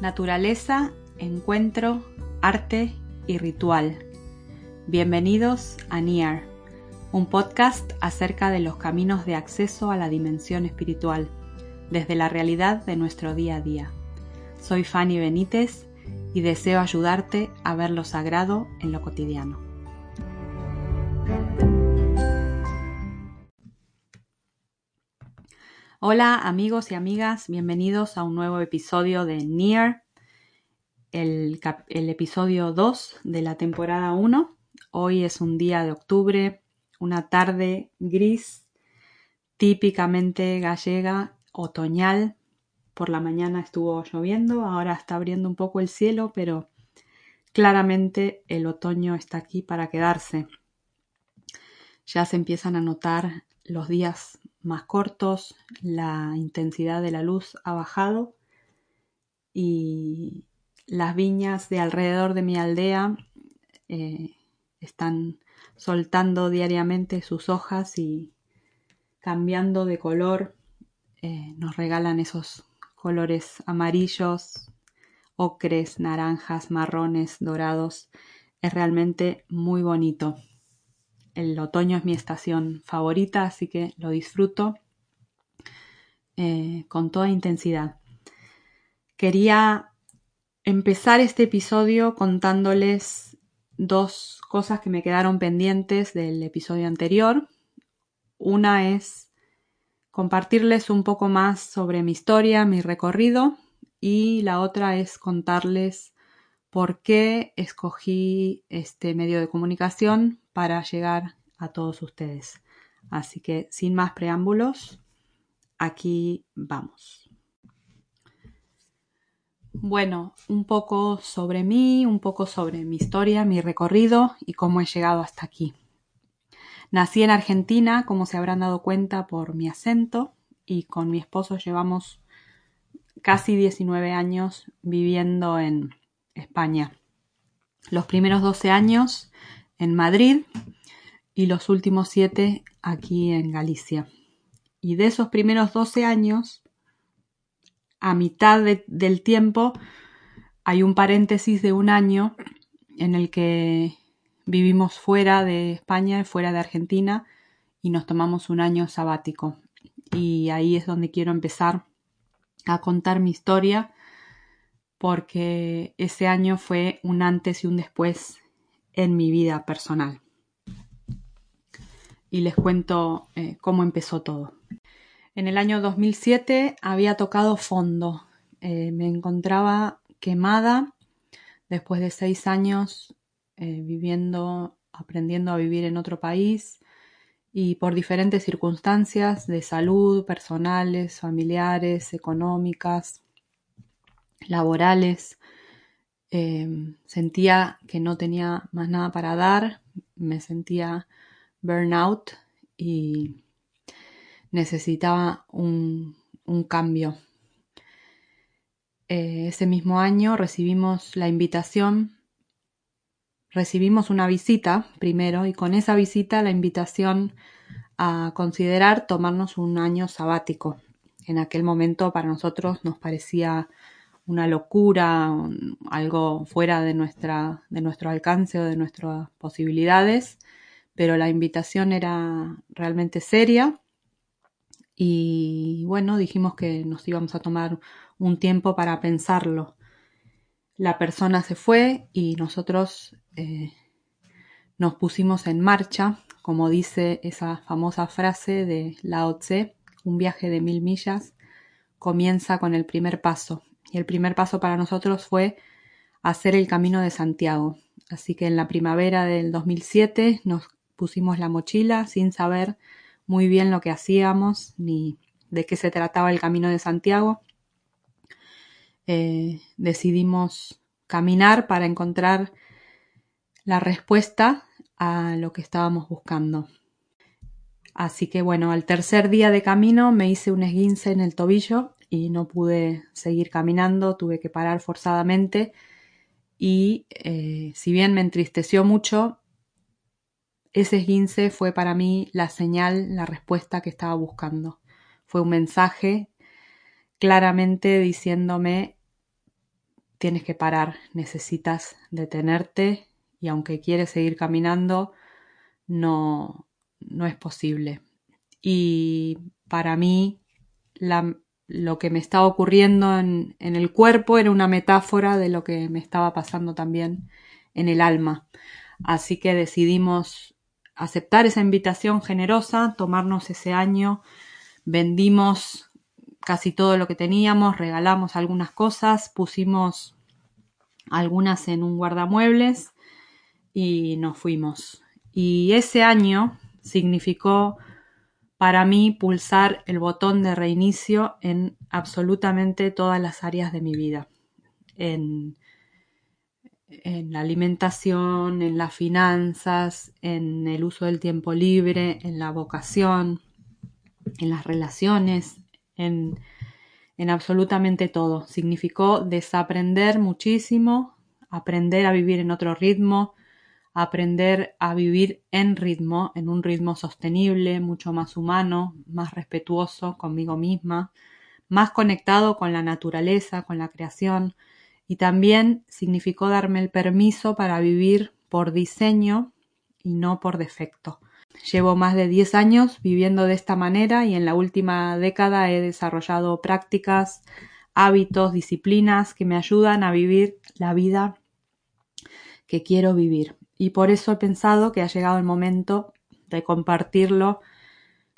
Naturaleza, encuentro, arte y ritual. Bienvenidos a Near, un podcast acerca de los caminos de acceso a la dimensión espiritual, desde la realidad de nuestro día a día. Soy Fanny Benítez y deseo ayudarte a ver lo sagrado en lo cotidiano. Hola amigos y amigas, bienvenidos a un nuevo episodio de Near, el, episodio 2 de la temporada 1. Hoy es un día de octubre, una tarde gris, típicamente gallega, otoñal. Por la mañana estuvo lloviendo, ahora está abriendo un poco el cielo, pero claramente el otoño está aquí para quedarse. Ya se empiezan a notar los días más cortos, la intensidad de la luz ha bajado y las viñas de alrededor de mi aldea eh, están soltando diariamente sus hojas y cambiando de color. Eh, nos regalan esos colores amarillos, ocres, naranjas, marrones, dorados. Es realmente muy bonito el otoño es mi estación favorita, así que lo disfruto eh, con toda intensidad. Quería empezar este episodio contándoles dos cosas que me quedaron pendientes del episodio anterior. Una es compartirles un poco más sobre mi historia, mi recorrido, y la otra es contarles por qué escogí este medio de comunicación para llegar a todos ustedes. Así que sin más preámbulos, aquí vamos. Bueno, un poco sobre mí, un poco sobre mi historia, mi recorrido y cómo he llegado hasta aquí. Nací en Argentina, como se habrán dado cuenta por mi acento, y con mi esposo llevamos casi 19 años viviendo en España. Los primeros 12 años en Madrid y los últimos 7 aquí en Galicia. Y de esos primeros 12 años, a mitad del tiempo, hay un paréntesis de un año en el que vivimos fuera de España, fuera de Argentina, y nos tomamos un año sabático. Y ahí es donde quiero empezar a contar mi historia porque ese año fue un antes y un después en mi vida personal. Y les cuento eh, cómo empezó todo. En el año 2007 había tocado fondo. Eh, me encontraba quemada después de seis años eh, viviendo, aprendiendo a vivir en otro país y por diferentes circunstancias de salud, personales, familiares, económicas, laborales. Em, sentía que no tenía más nada para dar, me sentía burnout y necesitaba un, cambio. Eh, ese mismo año recibimos la invitación, recibimos una visita primero y con esa visita la invitación a considerar tomarnos un año sabático. En aquel momento para nosotros nos parecía una locura, algo fuera de, nuestra, de nuestro alcance o de nuestras posibilidades, pero la invitación era realmente seria y bueno, dijimos que nos íbamos a tomar un tiempo para pensarlo. La persona se fue y nosotros eh, nos pusimos en marcha, como dice esa famosa frase de Lao Tse, un viaje de mil millas comienza con el primer paso y el primer paso para nosotros fue hacer el camino de Santiago. Así que en la primavera del 2007 nos pusimos la mochila sin saber muy bien lo que hacíamos ni de qué se trataba el camino de Santiago. Eh, decidimos caminar para encontrar la respuesta a lo que estábamos buscando. Así que bueno, al tercer día de camino me hice un esguince en el tobillo y no pude seguir caminando, tuve que parar forzadamente y eh, si bien me entristeció mucho, ese esguince fue para mí la señal, la respuesta que estaba buscando. Fue un mensaje claramente diciéndome tienes que parar, necesitas detenerte y aunque quieres seguir caminando, no, no es posible. Y para mí, lo que me estaba ocurriendo en, el cuerpo era una metáfora de lo que me estaba pasando también en el alma. Así que decidimos aceptar esa invitación generosa, tomarnos ese año, vendimos casi todo lo que teníamos, regalamos algunas cosas, pusimos algunas en un guardamuebles y nos fuimos. Y ese año significó para mí pulsar el botón de reinicio en absolutamente todas las áreas de mi vida. En, en la alimentación, en las finanzas, en el uso del tiempo libre, en la vocación, en las relaciones, en, en absolutamente todo. Significó desaprender muchísimo, aprender a vivir en otro ritmo, aprender a vivir en ritmo, en un ritmo sostenible, mucho más humano, más respetuoso conmigo misma, más conectado con la naturaleza, con la creación, y también significó darme el permiso para vivir por diseño y no por defecto. Llevo más de 10 años viviendo de esta manera y en la última década he desarrollado prácticas, hábitos, disciplinas que me ayudan a vivir la vida que quiero vivir. Y por eso he pensado que ha llegado el momento de compartirlo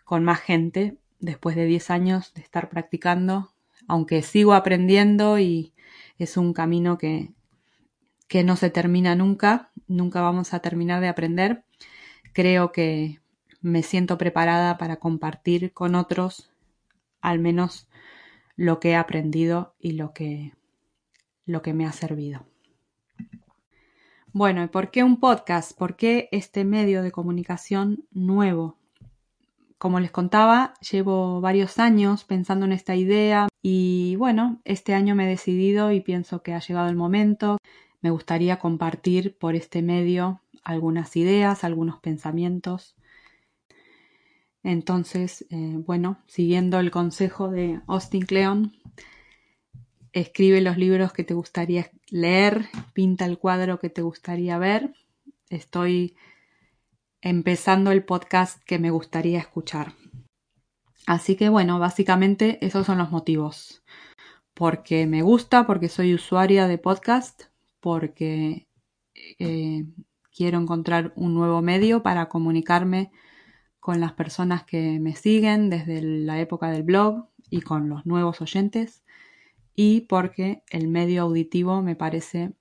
con más gente después de 10 años de estar practicando, aunque sigo aprendiendo y es un camino que, que no se termina nunca, nunca vamos a terminar de aprender, creo que me siento preparada para compartir con otros al menos lo que he aprendido y lo que, lo que me ha servido. Bueno, ¿y por qué un podcast? ¿Por qué este medio de comunicación nuevo? Como les contaba, llevo varios años pensando en esta idea y bueno, este año me he decidido y pienso que ha llegado el momento. Me gustaría compartir por este medio algunas ideas, algunos pensamientos. Entonces, eh, bueno, siguiendo el consejo de Austin Kleon, escribe los libros que te gustaría leer, pinta el cuadro que te gustaría ver. Estoy empezando el podcast que me gustaría escuchar. Así que bueno, básicamente esos son los motivos. Porque me gusta, porque soy usuaria de podcast, porque eh, quiero encontrar un nuevo medio para comunicarme con las personas que me siguen desde la época del blog y con los nuevos oyentes y porque el medio auditivo me parece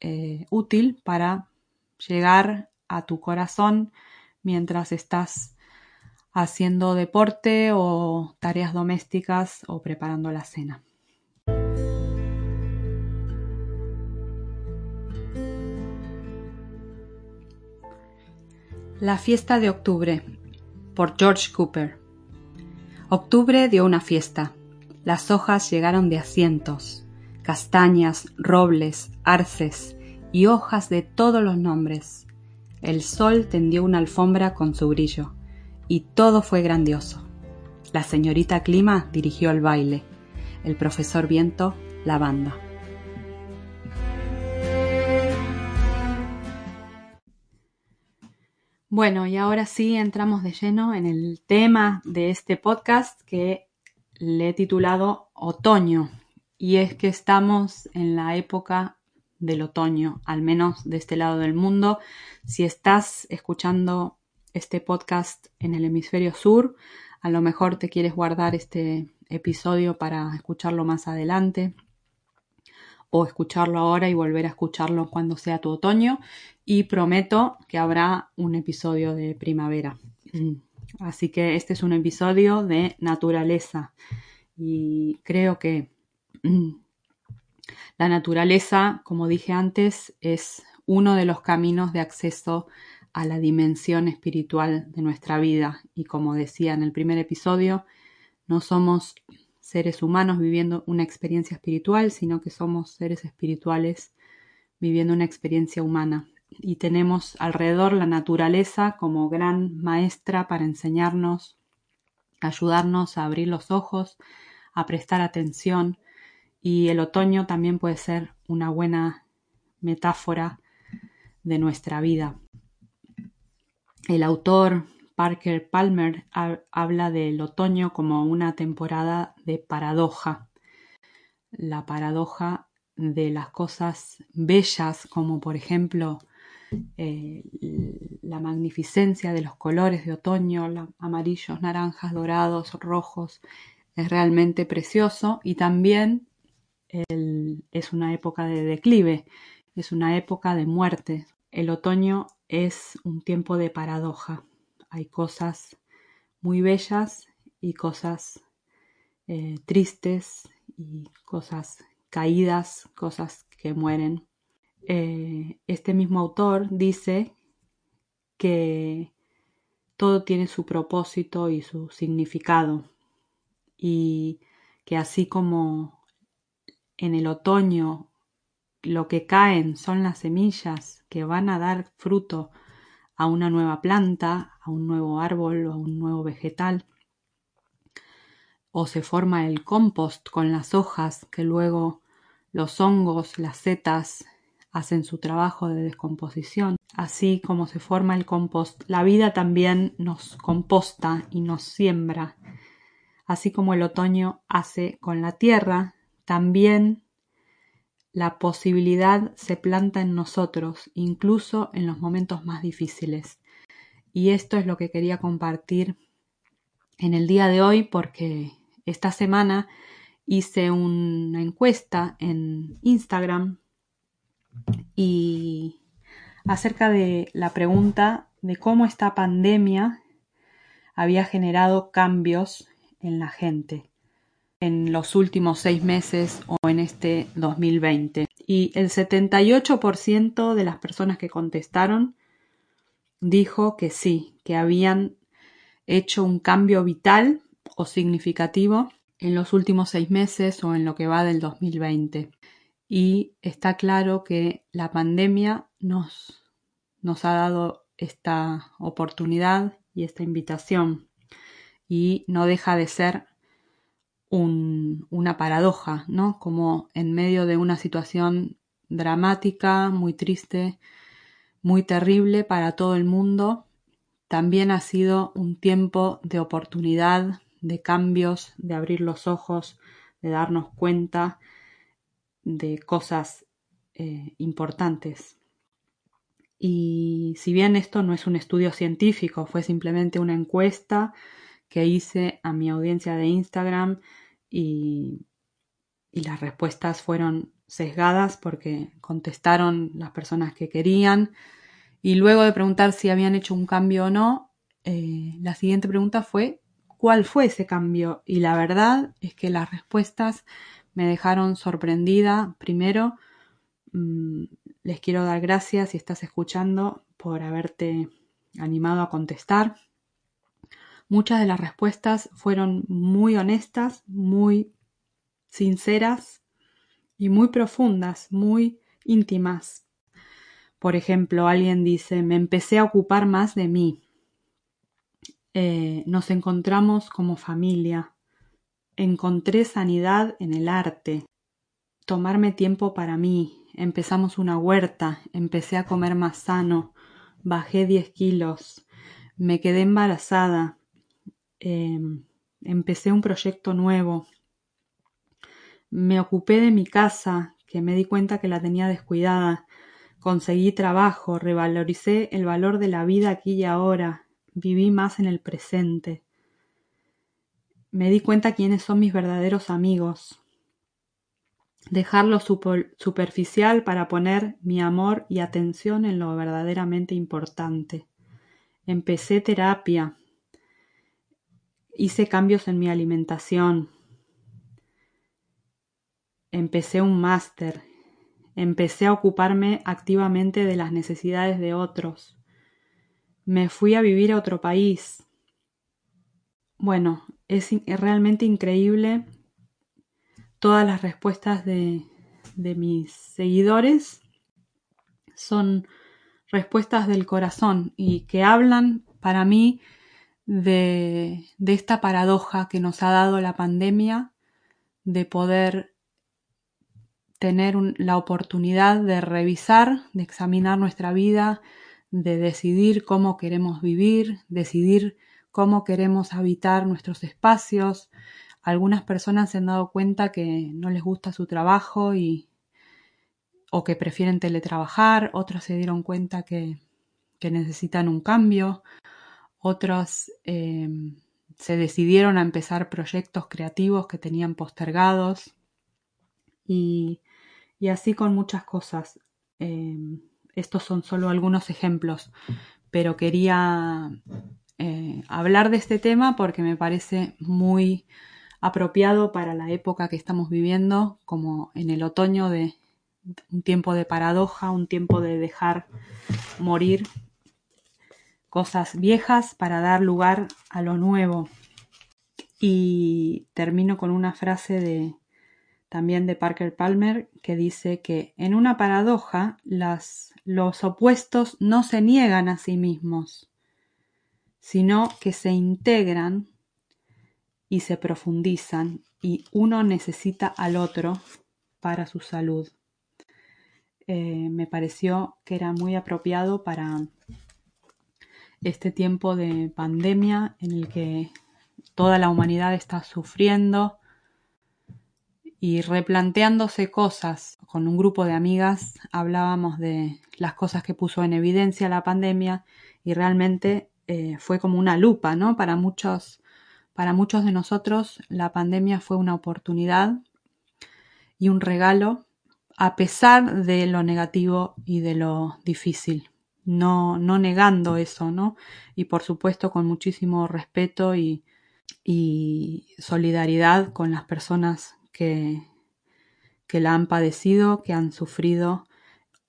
eh, útil para llegar a tu corazón mientras estás haciendo deporte o tareas domésticas o preparando la cena. La fiesta de octubre por George Cooper. Octubre dio una fiesta. Las hojas llegaron de asientos, castañas, robles, arces y hojas de todos los nombres. El sol tendió una alfombra con su brillo, y todo fue grandioso. La señorita Clima dirigió el baile, el profesor Viento la banda. Bueno, y ahora sí entramos de lleno en el tema de este podcast que le he titulado Otoño. Y es que estamos en la época del otoño, al menos de este lado del mundo. Si estás escuchando este podcast en el hemisferio sur, a lo mejor te quieres guardar este episodio para escucharlo más adelante o escucharlo ahora y volver a escucharlo cuando sea tu otoño y prometo que habrá un episodio de primavera. Así que este es un episodio de naturaleza y creo que mm, la naturaleza, como dije antes, es uno de los caminos de acceso a la dimensión espiritual de nuestra vida y como decía en el primer episodio, no somos seres humanos viviendo una experiencia espiritual, sino que somos seres espirituales viviendo una experiencia humana. Y tenemos alrededor la naturaleza como gran maestra para enseñarnos, ayudarnos a abrir los ojos, a prestar atención y el otoño también puede ser una buena metáfora de nuestra vida. El autor Parker Palmer habla del otoño como una temporada de paradoja. La paradoja de las cosas bellas, como por ejemplo eh, la magnificencia de los colores de otoño, amarillos, naranjas, dorados, rojos, es realmente precioso y también es una época de declive, es una época de muerte. El otoño es un tiempo de paradoja. Hay cosas muy bellas y cosas eh, tristes y cosas caídas, cosas que mueren. Eh, este mismo autor dice que todo tiene su propósito y su significado y que así como en el otoño lo que caen son las semillas que van a dar fruto a una nueva planta, a un nuevo árbol o a un nuevo vegetal, o se forma el compost con las hojas que luego los hongos, las setas hacen su trabajo de descomposición. Así como se forma el compost, la vida también nos composta y nos siembra. Así como el otoño hace con la tierra, también la posibilidad se planta en nosotros, incluso en los momentos más difíciles. Y esto es lo que quería compartir en el día de hoy porque esta semana hice una encuesta en Instagram y acerca de la pregunta de cómo esta pandemia había generado cambios en la gente en los últimos seis meses o en este 2020. Y el 78% de las personas que contestaron dijo que sí, que habían hecho un cambio vital o significativo en los últimos seis meses o en lo que va del 2020. Y está claro que la pandemia nos, nos ha dado esta oportunidad y esta invitación y no deja de ser una paradoja, ¿no? Como en medio de una situación dramática, muy triste, muy terrible para todo el mundo, también ha sido un tiempo de oportunidad, de cambios, de abrir los ojos, de darnos cuenta de cosas eh, importantes. Y si bien esto no es un estudio científico, fue simplemente una encuesta que hice a mi audiencia de Instagram y, y las respuestas fueron sesgadas porque contestaron las personas que querían y luego de preguntar si habían hecho un cambio o no, eh, la siguiente pregunta fue cuál fue ese cambio y la verdad es que las respuestas me dejaron sorprendida. Primero, mm, les quiero dar gracias si estás escuchando por haberte animado a contestar. Muchas de las respuestas fueron muy honestas, muy sinceras y muy profundas, muy íntimas. Por ejemplo, alguien dice, me empecé a ocupar más de mí. Eh, nos encontramos como familia. Encontré sanidad en el arte. Tomarme tiempo para mí. Empezamos una huerta. Empecé a comer más sano. Bajé 10 kilos. Me quedé embarazada. Em, empecé un proyecto nuevo. Me ocupé de mi casa, que me di cuenta que la tenía descuidada. Conseguí trabajo, revaloricé el valor de la vida aquí y ahora viví más en el presente. Me di cuenta quiénes son mis verdaderos amigos. Dejar lo superficial para poner mi amor y atención en lo verdaderamente importante. Empecé terapia. Hice cambios en mi alimentación. Empecé un máster. Empecé a ocuparme activamente de las necesidades de otros me fui a vivir a otro país. Bueno, es, realmente increíble todas las respuestas de, de mis seguidores. Son respuestas del corazón y que hablan para mí de, de, esta paradoja que nos ha dado la pandemia de poder tener la oportunidad de revisar, de examinar nuestra vida, de decidir cómo queremos vivir, decidir cómo queremos habitar nuestros espacios. Algunas personas se han dado cuenta que no les gusta su trabajo y, o que prefieren teletrabajar, otros se dieron cuenta que, necesitan un cambio, otros eh, se decidieron a empezar proyectos creativos que tenían postergados y, así con muchas cosas. Eh, estos son solo algunos ejemplos, pero quería eh, hablar de este tema porque me parece muy apropiado para la época que estamos viviendo, como en el otoño de un tiempo de paradoja, un tiempo de dejar morir cosas viejas para dar lugar a lo nuevo. Y termino con una frase de también de Parker Palmer que dice que en una paradoja los opuestos no se niegan a sí mismos, sino que se integran y se profundizan y uno necesita al otro para su salud. Eh, me pareció que era muy apropiado para este tiempo de pandemia en el que toda la humanidad está sufriendo y replanteándose cosas. Con un grupo de amigas hablábamos de las cosas que puso en evidencia la pandemia y realmente eh, fue como una lupa, ¿no? Para muchos, para muchos de nosotros la pandemia fue una oportunidad y un regalo a pesar de lo negativo y de lo difícil, no, no negando eso, ¿no? Y por supuesto con muchísimo respeto y, solidaridad con las personas que, que, la han padecido, que han sufrido,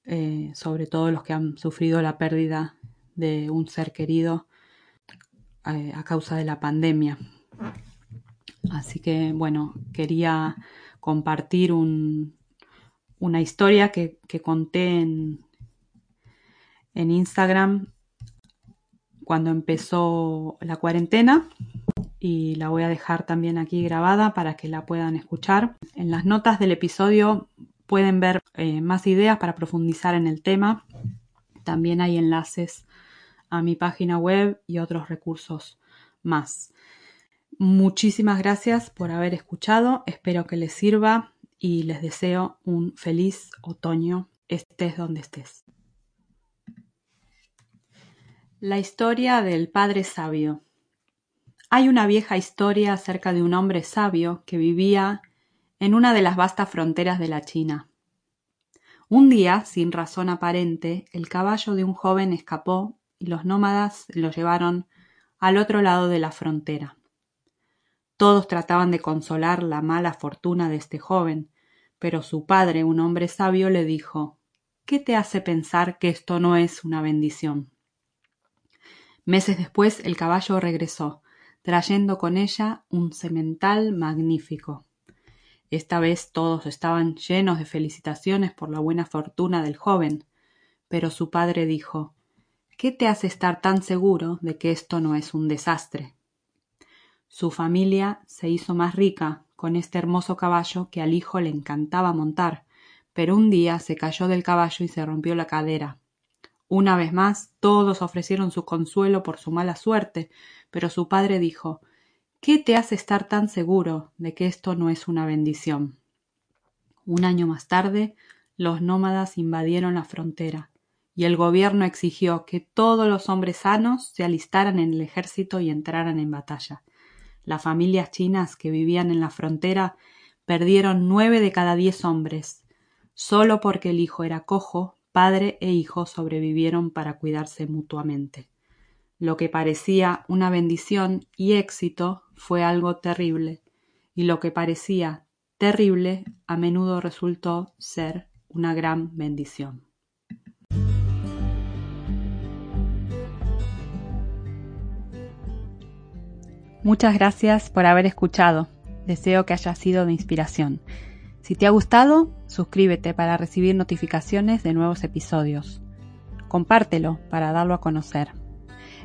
eh, sobre todo los que han sufrido la pérdida de un ser querido eh, a causa de la pandemia. Así que, bueno, quería compartir un, una historia que, conté en, en Instagram cuando empezó la cuarentena y la voy a dejar también aquí grabada para que la puedan escuchar. En las notas del episodio pueden ver eh, más ideas para profundizar en el tema. También hay enlaces a mi página web y otros recursos más. Muchísimas gracias por haber escuchado. Espero que les sirva y les deseo un feliz otoño, estés donde estés. La historia del padre sabio. Hay una vieja historia acerca de un hombre sabio que vivía en una de las vastas fronteras de la China. Un día, sin razón aparente, el caballo de un joven escapó y los nómadas lo llevaron al otro lado de la frontera. Todos trataban de consolar la mala fortuna de este joven, pero su padre, un hombre sabio, le dijo ¿Qué te hace pensar que esto no es una bendición? Meses después el caballo regresó, trayendo con ella un semental magnífico. Esta vez todos estaban llenos de felicitaciones por la buena fortuna del joven, pero su padre dijo ¿Qué te hace estar tan seguro de que esto no es un desastre? Su familia se hizo más rica con este hermoso caballo que al hijo le encantaba montar, pero un día se cayó del caballo y se rompió la cadera. Una vez más todos ofrecieron su consuelo por su mala suerte, pero su padre dijo ¿Qué te hace estar tan seguro de que esto no es una bendición? Un año más tarde, los nómadas invadieron la frontera, y el gobierno exigió que todos los hombres sanos se alistaran en el ejército y entraran en batalla. Las familias chinas que vivían en la frontera perdieron nueve de cada diez hombres. Solo porque el hijo era cojo, padre e hijo sobrevivieron para cuidarse mutuamente. Lo que parecía una bendición y éxito fue algo terrible, y lo que parecía terrible a menudo resultó ser una gran bendición. Muchas gracias por haber escuchado. Deseo que haya sido de inspiración. Si te ha gustado, suscríbete para recibir notificaciones de nuevos episodios. Compártelo para darlo a conocer.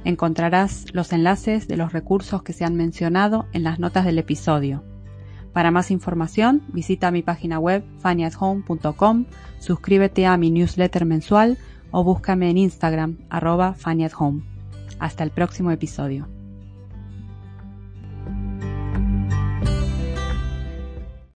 Encontrarás los enlaces de los recursos que se han mencionado en las notas del episodio. Para más información, visita mi página web fannyathome.com, suscríbete a mi newsletter mensual o búscame en Instagram, arroba Hasta el próximo episodio.